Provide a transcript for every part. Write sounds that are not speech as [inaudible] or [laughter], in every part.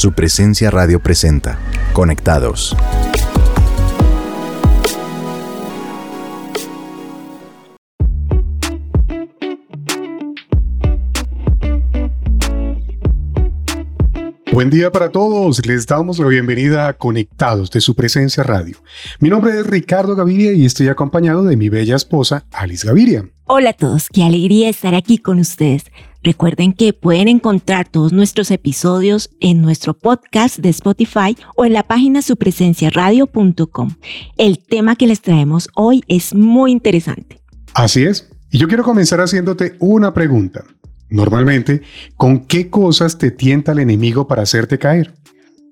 Su presencia radio presenta. Conectados. Buen día para todos, les damos la bienvenida a Conectados de su presencia radio. Mi nombre es Ricardo Gaviria y estoy acompañado de mi bella esposa Alice Gaviria. Hola a todos, qué alegría estar aquí con ustedes. Recuerden que pueden encontrar todos nuestros episodios en nuestro podcast de Spotify o en la página supresenciaradio.com. El tema que les traemos hoy es muy interesante. Así es, y yo quiero comenzar haciéndote una pregunta. Normalmente, ¿con qué cosas te tienta el enemigo para hacerte caer?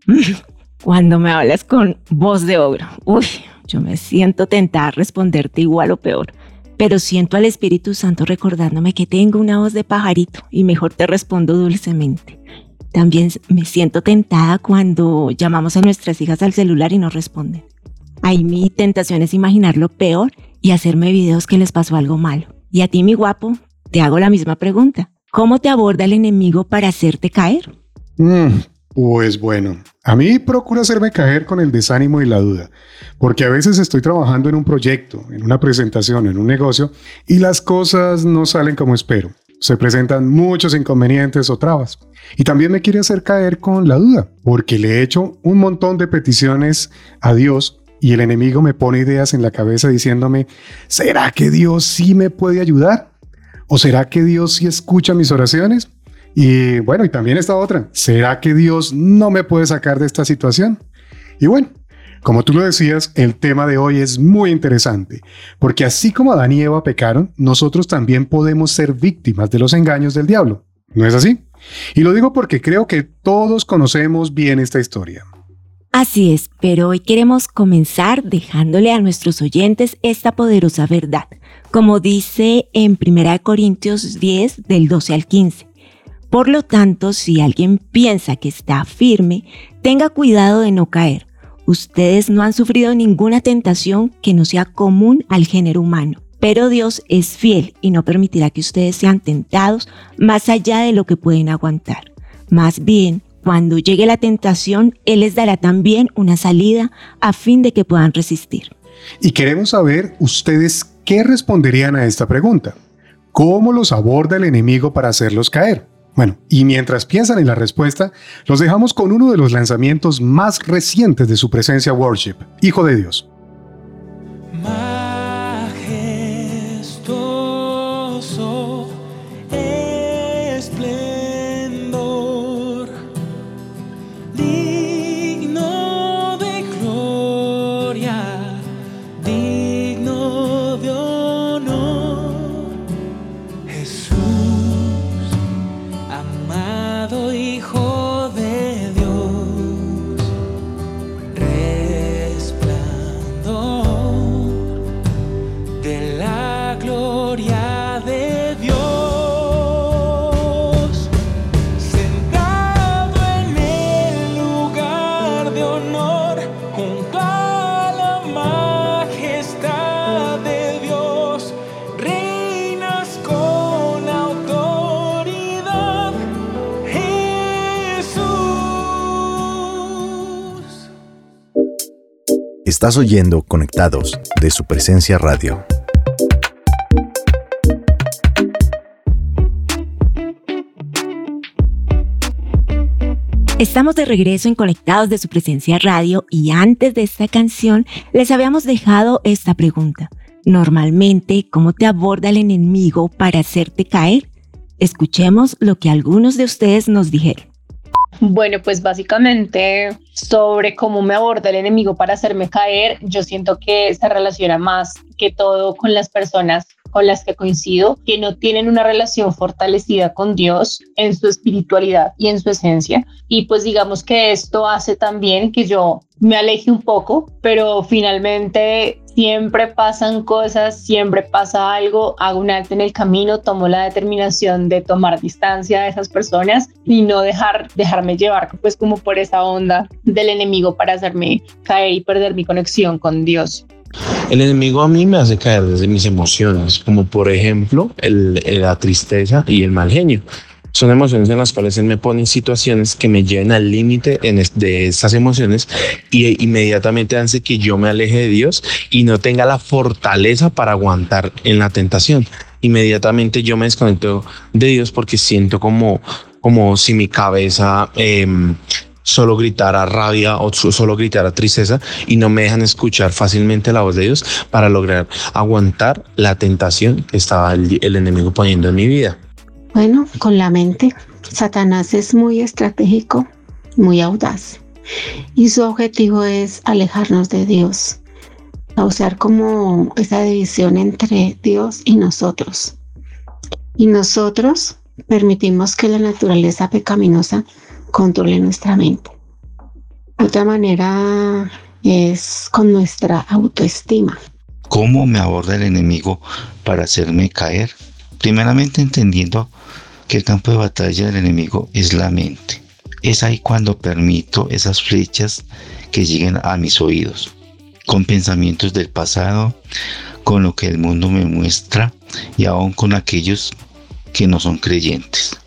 [laughs] Cuando me hablas con voz de ogro, uy, yo me siento tentada a responderte igual o peor, pero siento al Espíritu Santo recordándome que tengo una voz de pajarito y mejor te respondo dulcemente. También me siento tentada cuando llamamos a nuestras hijas al celular y no responden. Ahí mi tentación es imaginar lo peor y hacerme videos que les pasó algo malo. Y a ti, mi guapo, te hago la misma pregunta. ¿Cómo te aborda el enemigo para hacerte caer? Mm, pues bueno, a mí procura hacerme caer con el desánimo y la duda, porque a veces estoy trabajando en un proyecto, en una presentación, en un negocio, y las cosas no salen como espero. Se presentan muchos inconvenientes o trabas. Y también me quiere hacer caer con la duda, porque le he hecho un montón de peticiones a Dios y el enemigo me pone ideas en la cabeza diciéndome, ¿será que Dios sí me puede ayudar? ¿O será que Dios sí escucha mis oraciones? Y bueno, y también esta otra, ¿será que Dios no me puede sacar de esta situación? Y bueno, como tú lo decías, el tema de hoy es muy interesante, porque así como Adán y Eva pecaron, nosotros también podemos ser víctimas de los engaños del diablo. ¿No es así? Y lo digo porque creo que todos conocemos bien esta historia. Así es, pero hoy queremos comenzar dejándole a nuestros oyentes esta poderosa verdad, como dice en 1 Corintios 10 del 12 al 15. Por lo tanto, si alguien piensa que está firme, tenga cuidado de no caer. Ustedes no han sufrido ninguna tentación que no sea común al género humano, pero Dios es fiel y no permitirá que ustedes sean tentados más allá de lo que pueden aguantar. Más bien, cuando llegue la tentación, Él les dará también una salida a fin de que puedan resistir. Y queremos saber ustedes qué responderían a esta pregunta. ¿Cómo los aborda el enemigo para hacerlos caer? Bueno, y mientras piensan en la respuesta, los dejamos con uno de los lanzamientos más recientes de su presencia Worship, Hijo de Dios. Estás oyendo Conectados de su presencia radio. Estamos de regreso en Conectados de su presencia radio y antes de esta canción les habíamos dejado esta pregunta. Normalmente, ¿cómo te aborda el enemigo para hacerte caer? Escuchemos lo que algunos de ustedes nos dijeron. Bueno, pues básicamente sobre cómo me aborda el enemigo para hacerme caer, yo siento que se relaciona más que todo con las personas con las que coincido, que no tienen una relación fortalecida con Dios en su espiritualidad y en su esencia. Y pues digamos que esto hace también que yo me aleje un poco, pero finalmente siempre pasan cosas, siempre pasa algo, hago un alto en el camino, tomo la determinación de tomar distancia de esas personas y no dejar, dejarme llevar pues como por esa onda del enemigo para hacerme caer y perder mi conexión con Dios. El enemigo a mí me hace caer desde mis emociones, como por ejemplo el, la tristeza y el mal genio. Son emociones en las cuales él me pone en situaciones que me lleven al límite de estas emociones y inmediatamente hace que yo me aleje de Dios y no tenga la fortaleza para aguantar en la tentación. Inmediatamente yo me desconecto de Dios porque siento como, como si mi cabeza em, solo gritara rabia o solo gritara tristeza y no me dejan escuchar fácilmente la voz de Dios para lograr aguantar la tentación que estaba el enemigo poniendo en mi vida. Bueno, con la mente, Satanás es muy estratégico, muy audaz y su objetivo es alejarnos de Dios, causar como esa división entre Dios y nosotros. Y nosotros permitimos que la naturaleza pecaminosa controle nuestra mente. Otra manera es con nuestra autoestima. ¿Cómo me aborda el enemigo para hacerme caer? Primeramente entendiendo que el campo de batalla del enemigo es la mente. Es ahí cuando permito esas flechas que lleguen a mis oídos, con pensamientos del pasado, con lo que el mundo me muestra y aún con aquellos que no son creyentes.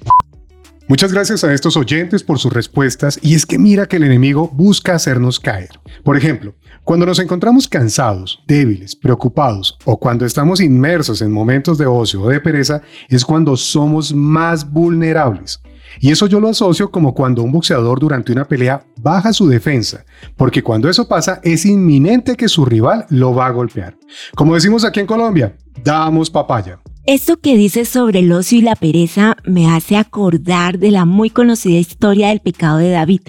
Muchas gracias a estos oyentes por sus respuestas y es que mira que el enemigo busca hacernos caer. Por ejemplo, cuando nos encontramos cansados, débiles, preocupados o cuando estamos inmersos en momentos de ocio o de pereza es cuando somos más vulnerables. Y eso yo lo asocio como cuando un boxeador durante una pelea baja su defensa, porque cuando eso pasa es inminente que su rival lo va a golpear. Como decimos aquí en Colombia, damos papaya. Esto que dices sobre el ocio y la pereza me hace acordar de la muy conocida historia del pecado de David.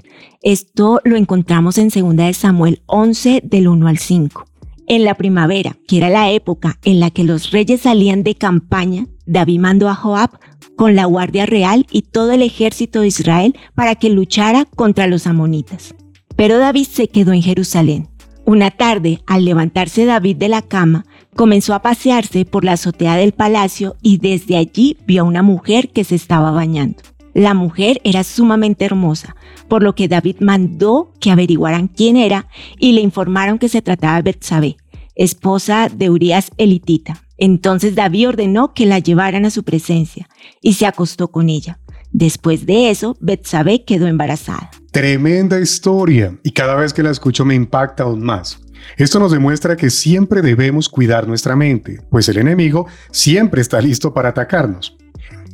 Esto lo encontramos en 2 Samuel 11 del 1 al 5. En la primavera, que era la época en la que los reyes salían de campaña, David mandó a Joab con la guardia real y todo el ejército de Israel para que luchara contra los amonitas. Pero David se quedó en Jerusalén. Una tarde, al levantarse David de la cama, Comenzó a pasearse por la azotea del palacio y desde allí vio a una mujer que se estaba bañando. La mujer era sumamente hermosa, por lo que David mandó que averiguaran quién era y le informaron que se trataba de Betsabé, esposa de Urias elitita. Entonces David ordenó que la llevaran a su presencia y se acostó con ella. Después de eso, Betsabé quedó embarazada. Tremenda historia y cada vez que la escucho me impacta aún más. Esto nos demuestra que siempre debemos cuidar nuestra mente, pues el enemigo siempre está listo para atacarnos.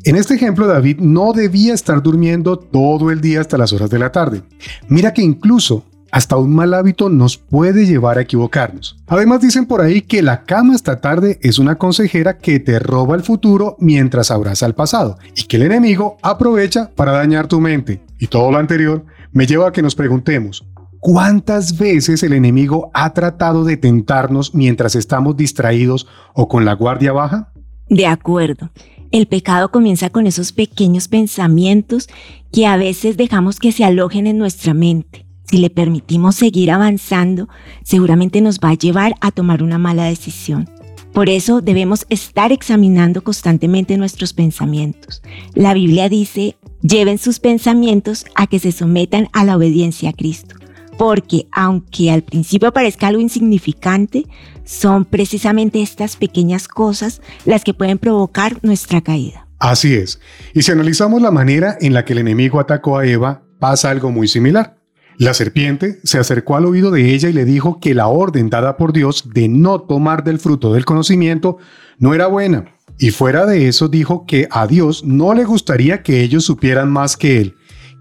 En este ejemplo, David no debía estar durmiendo todo el día hasta las horas de la tarde. Mira que incluso hasta un mal hábito nos puede llevar a equivocarnos. Además dicen por ahí que la cama hasta tarde es una consejera que te roba el futuro mientras abraza el pasado y que el enemigo aprovecha para dañar tu mente. Y todo lo anterior me lleva a que nos preguntemos, ¿Cuántas veces el enemigo ha tratado de tentarnos mientras estamos distraídos o con la guardia baja? De acuerdo. El pecado comienza con esos pequeños pensamientos que a veces dejamos que se alojen en nuestra mente. Si le permitimos seguir avanzando, seguramente nos va a llevar a tomar una mala decisión. Por eso debemos estar examinando constantemente nuestros pensamientos. La Biblia dice, lleven sus pensamientos a que se sometan a la obediencia a Cristo porque aunque al principio parezca algo insignificante, son precisamente estas pequeñas cosas las que pueden provocar nuestra caída. Así es. Y si analizamos la manera en la que el enemigo atacó a Eva, pasa algo muy similar. La serpiente se acercó al oído de ella y le dijo que la orden dada por Dios de no tomar del fruto del conocimiento no era buena. Y fuera de eso dijo que a Dios no le gustaría que ellos supieran más que él.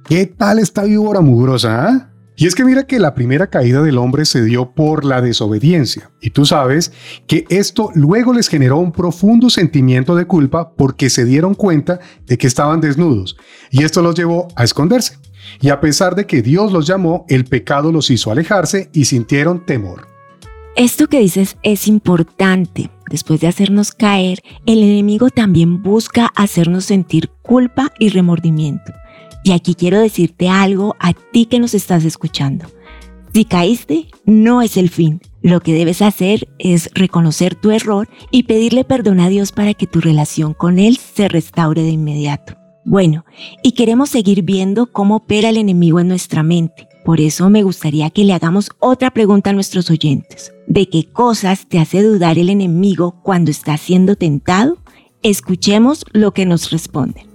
¿Qué tal esta víbora mugrosa? ah? Y es que mira que la primera caída del hombre se dio por la desobediencia. Y tú sabes que esto luego les generó un profundo sentimiento de culpa porque se dieron cuenta de que estaban desnudos. Y esto los llevó a esconderse. Y a pesar de que Dios los llamó, el pecado los hizo alejarse y sintieron temor. Esto que dices es importante. Después de hacernos caer, el enemigo también busca hacernos sentir culpa y remordimiento. Y aquí quiero decirte algo a ti que nos estás escuchando. Si caíste, no es el fin. Lo que debes hacer es reconocer tu error y pedirle perdón a Dios para que tu relación con Él se restaure de inmediato. Bueno, y queremos seguir viendo cómo opera el enemigo en nuestra mente. Por eso me gustaría que le hagamos otra pregunta a nuestros oyentes. ¿De qué cosas te hace dudar el enemigo cuando está siendo tentado? Escuchemos lo que nos responden.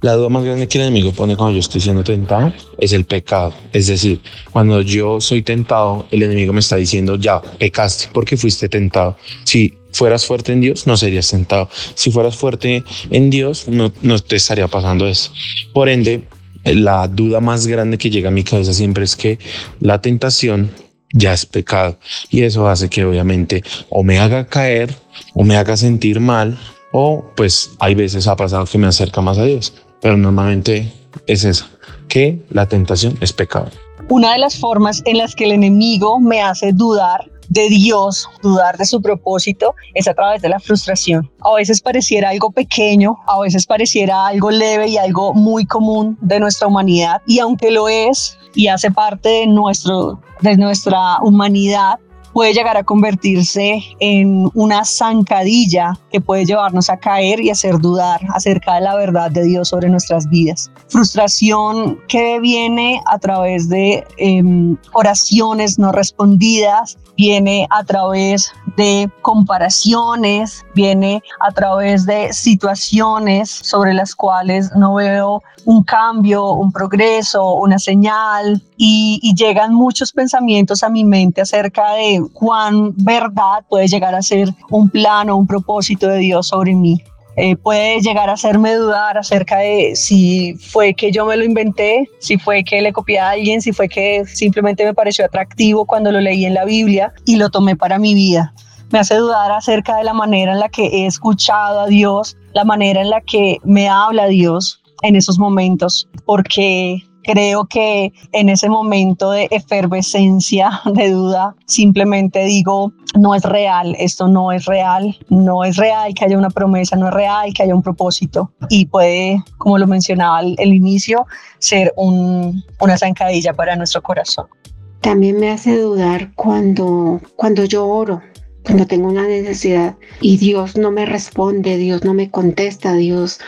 La duda más grande que el enemigo pone cuando yo estoy siendo tentado es el pecado. Es decir, cuando yo soy tentado, el enemigo me está diciendo, ya, pecaste porque fuiste tentado. Si fueras fuerte en Dios, no serías tentado. Si fueras fuerte en Dios, no, no te estaría pasando eso. Por ende, la duda más grande que llega a mi cabeza siempre es que la tentación ya es pecado. Y eso hace que obviamente o me haga caer o me haga sentir mal o pues hay veces ha pasado que me acerca más a Dios. Pero normalmente es eso, que la tentación es pecado. Una de las formas en las que el enemigo me hace dudar de Dios, dudar de su propósito, es a través de la frustración. A veces pareciera algo pequeño, a veces pareciera algo leve y algo muy común de nuestra humanidad. Y aunque lo es y hace parte de, nuestro, de nuestra humanidad, puede llegar a convertirse en una zancadilla que puede llevarnos a caer y hacer dudar acerca de la verdad de Dios sobre nuestras vidas. Frustración que viene a través de em, oraciones no respondidas, viene a través de comparaciones, viene a través de situaciones sobre las cuales no veo un cambio, un progreso, una señal y, llegan muchos pensamientos a mi mente acerca de cuán verdad puede llegar a ser un plan o un propósito de Dios sobre mí. Eh, puede llegar a hacerme dudar acerca de si fue que yo me lo inventé, si fue que le copié a alguien, si fue que simplemente me pareció atractivo cuando lo leí en la Biblia y lo tomé para mi vida. Me hace dudar acerca de la manera en la que he escuchado a Dios, la manera en la que me habla Dios en esos momentos, porque creo que en ese momento de efervescencia, [laughs] de duda, simplemente digo, no es real, esto no es real, no es real que haya una promesa, no es real que haya un propósito y puede, como lo mencionaba al, inicio, ser un, una zancadilla para nuestro corazón. También me hace dudar cuando, cuando yo oro, cuando tengo una necesidad y Dios no me responde, Dios no me contesta, Dios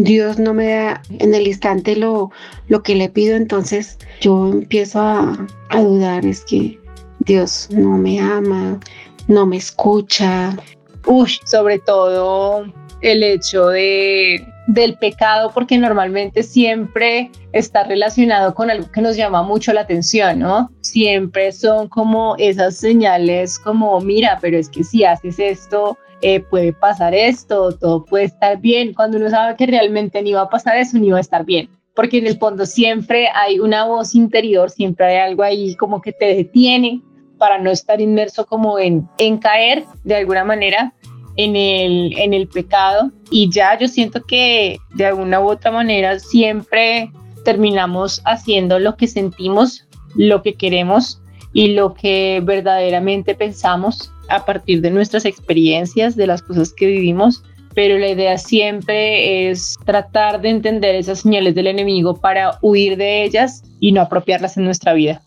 Dios no me da en el instante lo, lo que le pido, entonces yo empiezo a, a dudar, es que Dios no me ama, no me escucha. Uy, sobre todo el hecho de, del pecado, porque normalmente siempre está relacionado con algo que nos llama mucho la atención, ¿no? Siempre son como esas señales como, mira, pero es que si haces esto, eh, puede pasar esto, todo puede estar bien, cuando uno sabe que realmente ni va a pasar eso, ni va a estar bien. Porque en el fondo siempre hay una voz interior, siempre hay algo ahí como que te detiene para no estar inmerso como en, caer de alguna manera en el pecado. Y ya yo siento que de alguna u otra manera siempre terminamos haciendo lo que sentimos, lo que queremos y lo que verdaderamente pensamos a partir de nuestras experiencias, de las cosas que vivimos, pero la idea siempre es tratar de entender esas señales del enemigo para huir de ellas y no apropiarlas en nuestra vida.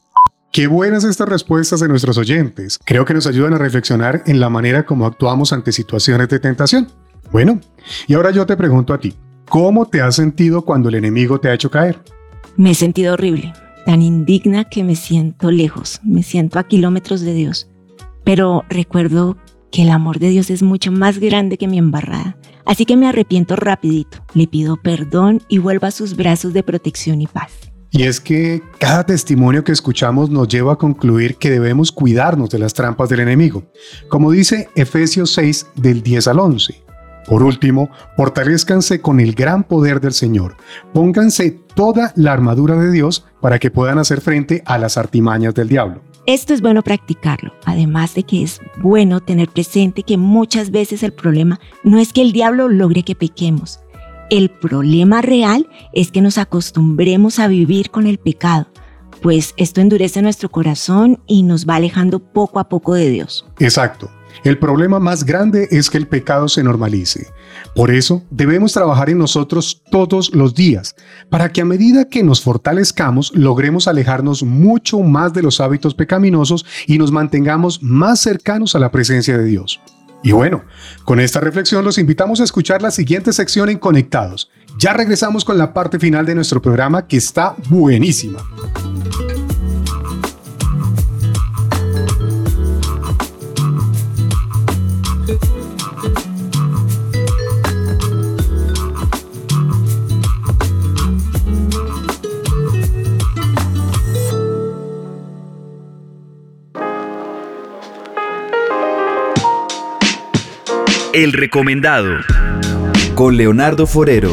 Qué buenas estas respuestas de nuestros oyentes. Creo que nos ayudan a reflexionar en la manera como actuamos ante situaciones de tentación. Bueno, y ahora yo te pregunto a ti, ¿cómo te has sentido cuando el enemigo te ha hecho caer? Me he sentido horrible, tan indigna que me siento lejos, me siento a kilómetros de Dios pero recuerdo que el amor de Dios es mucho más grande que mi embarrada. Así que me arrepiento rapidito, le pido perdón y vuelvo a sus brazos de protección y paz. Y es que cada testimonio que escuchamos nos lleva a concluir que debemos cuidarnos de las trampas del enemigo, como dice Efesios 6 del 10 al 11. Por último, fortalezcanse con el gran poder del Señor. Pónganse toda la armadura de Dios para que puedan hacer frente a las artimañas del diablo. Esto es bueno practicarlo, además de que es bueno tener presente que muchas veces el problema no es que el diablo logre que pequemos. El problema real es que nos acostumbremos a vivir con el pecado, pues esto endurece nuestro corazón y nos va alejando poco a poco de Dios. Exacto. El problema más grande es que el pecado se normalice. Por eso debemos trabajar en nosotros todos los días, para que a medida que nos fortalezcamos logremos alejarnos mucho más de los hábitos pecaminosos y nos mantengamos más cercanos a la presencia de Dios. Y bueno, con esta reflexión los invitamos a escuchar la siguiente sección en Conectados. Ya regresamos con la parte final de nuestro programa que está buenísima. El recomendado con Leonardo Forero.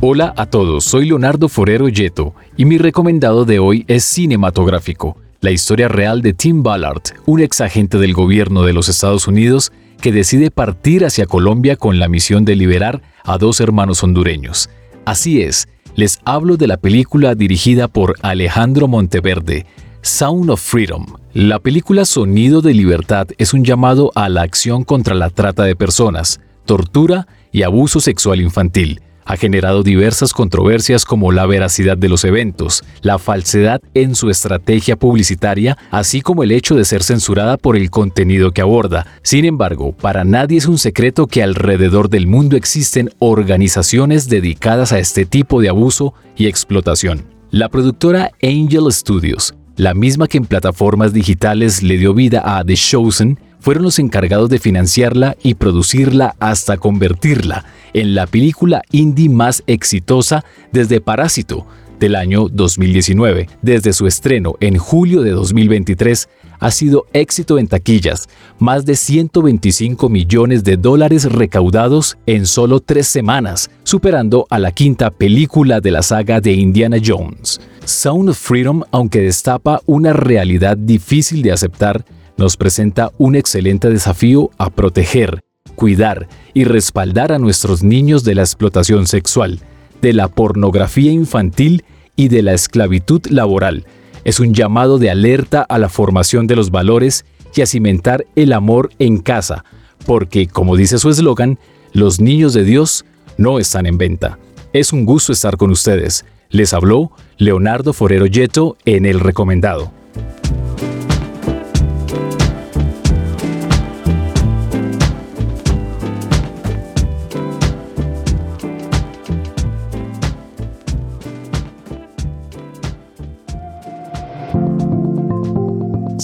Hola a todos, soy Leonardo Forero Yeto y mi recomendado de hoy es cinematográfico, la historia real de Tim Ballard, un ex agente del gobierno de los Estados Unidos que decide partir hacia Colombia con la misión de liberar a dos hermanos hondureños. Así es, les hablo de la película dirigida por Alejandro Monteverde, Sound of Freedom. La película Sonido de Libertad es un llamado a la acción contra la trata de personas, tortura y abuso sexual infantil ha generado diversas controversias como la veracidad de los eventos, la falsedad en su estrategia publicitaria, así como el hecho de ser censurada por el contenido que aborda. Sin embargo, para nadie es un secreto que alrededor del mundo existen organizaciones dedicadas a este tipo de abuso y explotación. La productora Angel Studios, la misma que en plataformas digitales le dio vida a The Chosen, fueron los encargados de financiarla y producirla hasta convertirla en la película indie más exitosa desde Parásito del año 2019. Desde su estreno en julio de 2023 ha sido éxito en taquillas, más de 125 millones de dólares recaudados en solo tres semanas, superando a la quinta película de la saga de Indiana Jones. Sound of Freedom, aunque destapa una realidad difícil de aceptar, nos presenta un excelente desafío a proteger, cuidar y respaldar a nuestros niños de la explotación sexual, de la pornografía infantil y de la esclavitud laboral. Es un llamado de alerta a la formación de los valores y a cimentar el amor en casa, porque, como dice su eslogan, los niños de Dios no están en venta. Es un gusto estar con ustedes. Les habló Leonardo Forero Yeto en El Recomendado.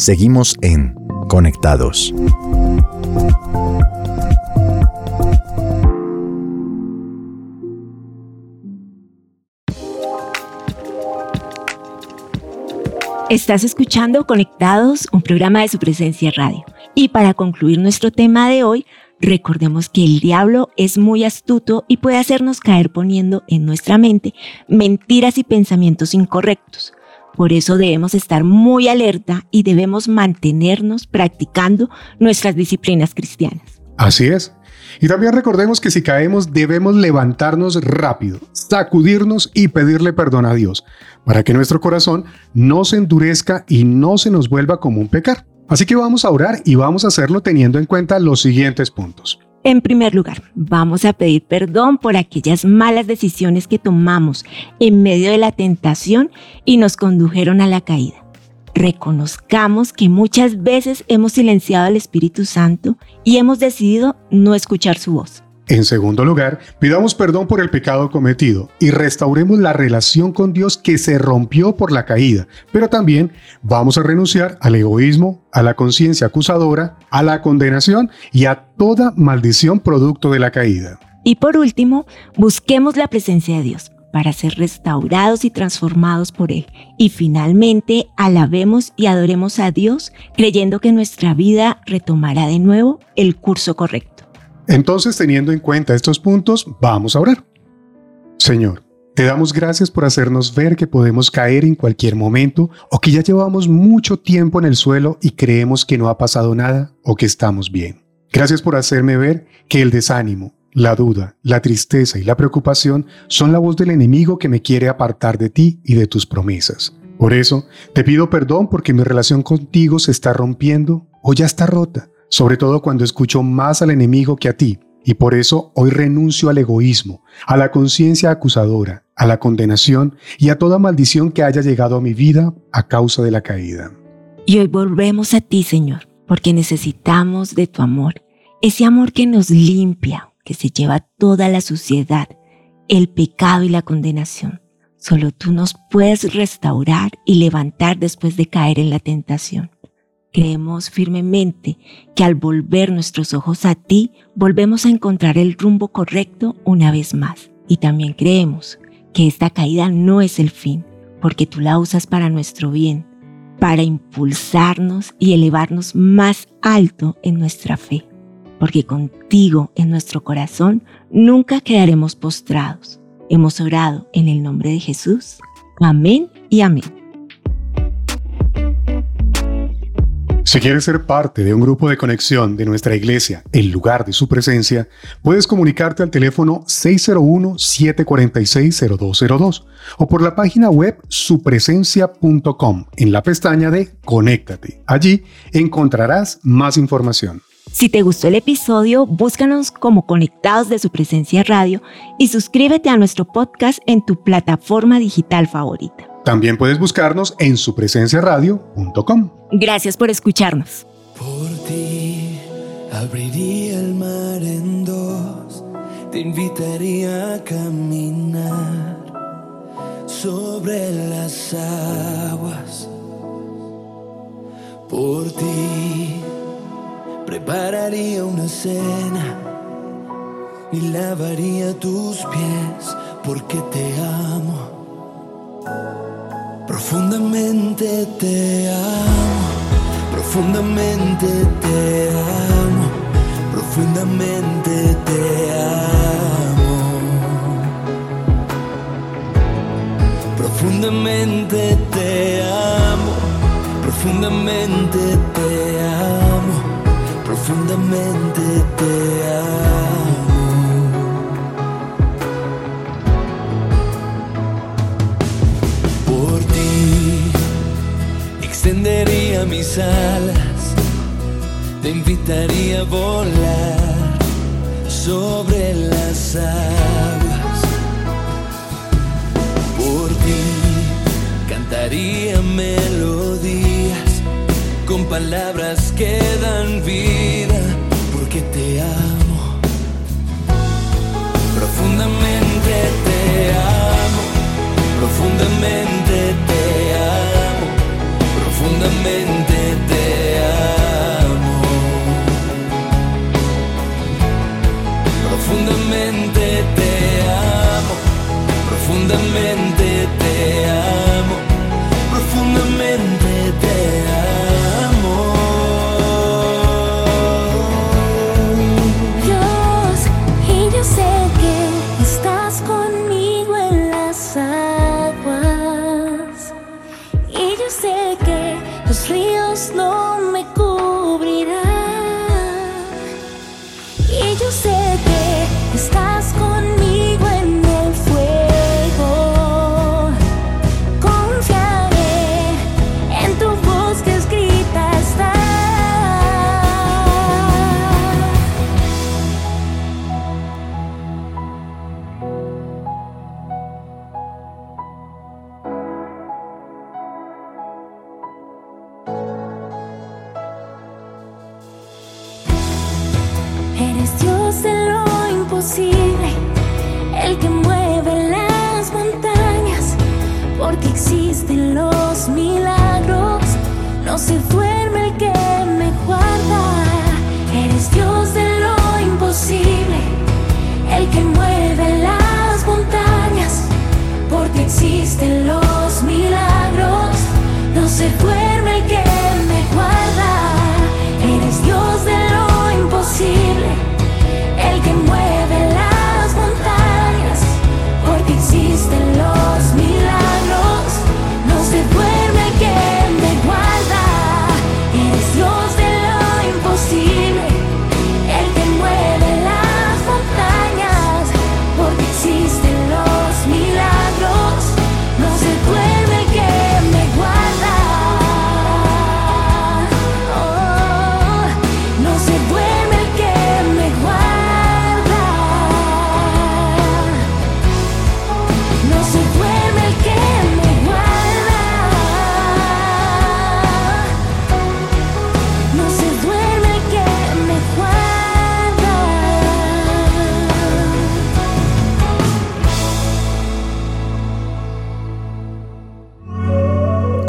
Seguimos en Conectados. Estás escuchando Conectados, un programa de su presencia radio. Y para concluir nuestro tema de hoy, recordemos que el diablo es muy astuto y puede hacernos caer poniendo en nuestra mente mentiras y pensamientos incorrectos por eso debemos estar muy alerta y debemos mantenernos practicando nuestras disciplinas cristianas. Así es. Y también recordemos que si caemos debemos levantarnos rápido, sacudirnos y pedirle perdón a Dios, para que nuestro corazón no se endurezca y no se nos vuelva como un pecar. Así que vamos a orar y vamos a hacerlo teniendo en cuenta los siguientes puntos. En primer lugar, vamos a pedir perdón por aquellas malas decisiones que tomamos en medio de la tentación y nos condujeron a la caída. Reconozcamos que muchas veces hemos silenciado al Espíritu Santo y hemos decidido no escuchar su voz. En segundo lugar, pidamos perdón por el pecado cometido y restauremos la relación con Dios que se rompió por la caída, pero también vamos a renunciar al egoísmo, a la conciencia acusadora, a la condenación y a toda maldición producto de la caída. Y por último, busquemos la presencia de Dios para ser restaurados y transformados por Él. Y finalmente, alabemos y adoremos a Dios creyendo que nuestra vida retomará de nuevo el curso correcto. Entonces, teniendo en cuenta estos puntos, vamos a orar. Señor, te damos gracias por hacernos ver que podemos caer en cualquier momento o que ya llevamos mucho tiempo en el suelo y creemos que no ha pasado nada o que estamos bien. Gracias por hacerme ver que el desánimo, la duda, la tristeza y la preocupación son la voz del enemigo que me quiere apartar de ti y de tus promesas. Por eso, te pido perdón porque mi relación contigo se está rompiendo o ya está rota sobre todo cuando escucho más al enemigo que a ti, y por eso hoy renuncio al egoísmo, a la conciencia acusadora, a la condenación y a toda maldición que haya llegado a mi vida a causa de la caída. Y hoy volvemos a ti, Señor, porque necesitamos de tu amor, ese amor que nos limpia, que se lleva toda la suciedad, el pecado y la condenación. Solo tú nos puedes restaurar y levantar después de caer en la tentación. Creemos firmemente que al volver nuestros ojos a ti, volvemos a encontrar el rumbo correcto una vez más. Y también creemos que esta caída no es el fin, porque tú la usas para nuestro bien, para impulsarnos y elevarnos más alto en nuestra fe, porque contigo en nuestro corazón nunca quedaremos postrados. Hemos orado en el nombre de Jesús. Amén y amén. Si quieres ser parte de un grupo de conexión de nuestra iglesia en lugar de su presencia, puedes comunicarte al teléfono 601-746-0202 o por la página web supresencia.com en la pestaña de Conéctate. Allí encontrarás más información. Si te gustó el episodio, búscanos como Conectados de su presencia radio y suscríbete a nuestro podcast en tu plataforma digital favorita. También puedes buscarnos en supresenciaradio.com. Gracias por escucharnos. Por ti abriría el mar en dos, te invitaría a caminar sobre las aguas. Por ti prepararía una cena y lavaría tus pies porque te amo Profundamente te amo, profundamente te amo, profundamente te amo. Profundamente te amo, profundamente te amo, profundamente te amo. Extendería mis alas, te invitaría a volar sobre las aguas. Por ti cantaría melodías con palabras que dan vida, porque te amo. Profundamente te amo, profundamente te amo profundamente te Eres Dios de lo imposible, el que mueve las montañas, porque existen los milagros, no se duerme el que me guarda. Eres Dios de lo imposible, el que mueve las montañas, porque existen los milagros, no se duerme el que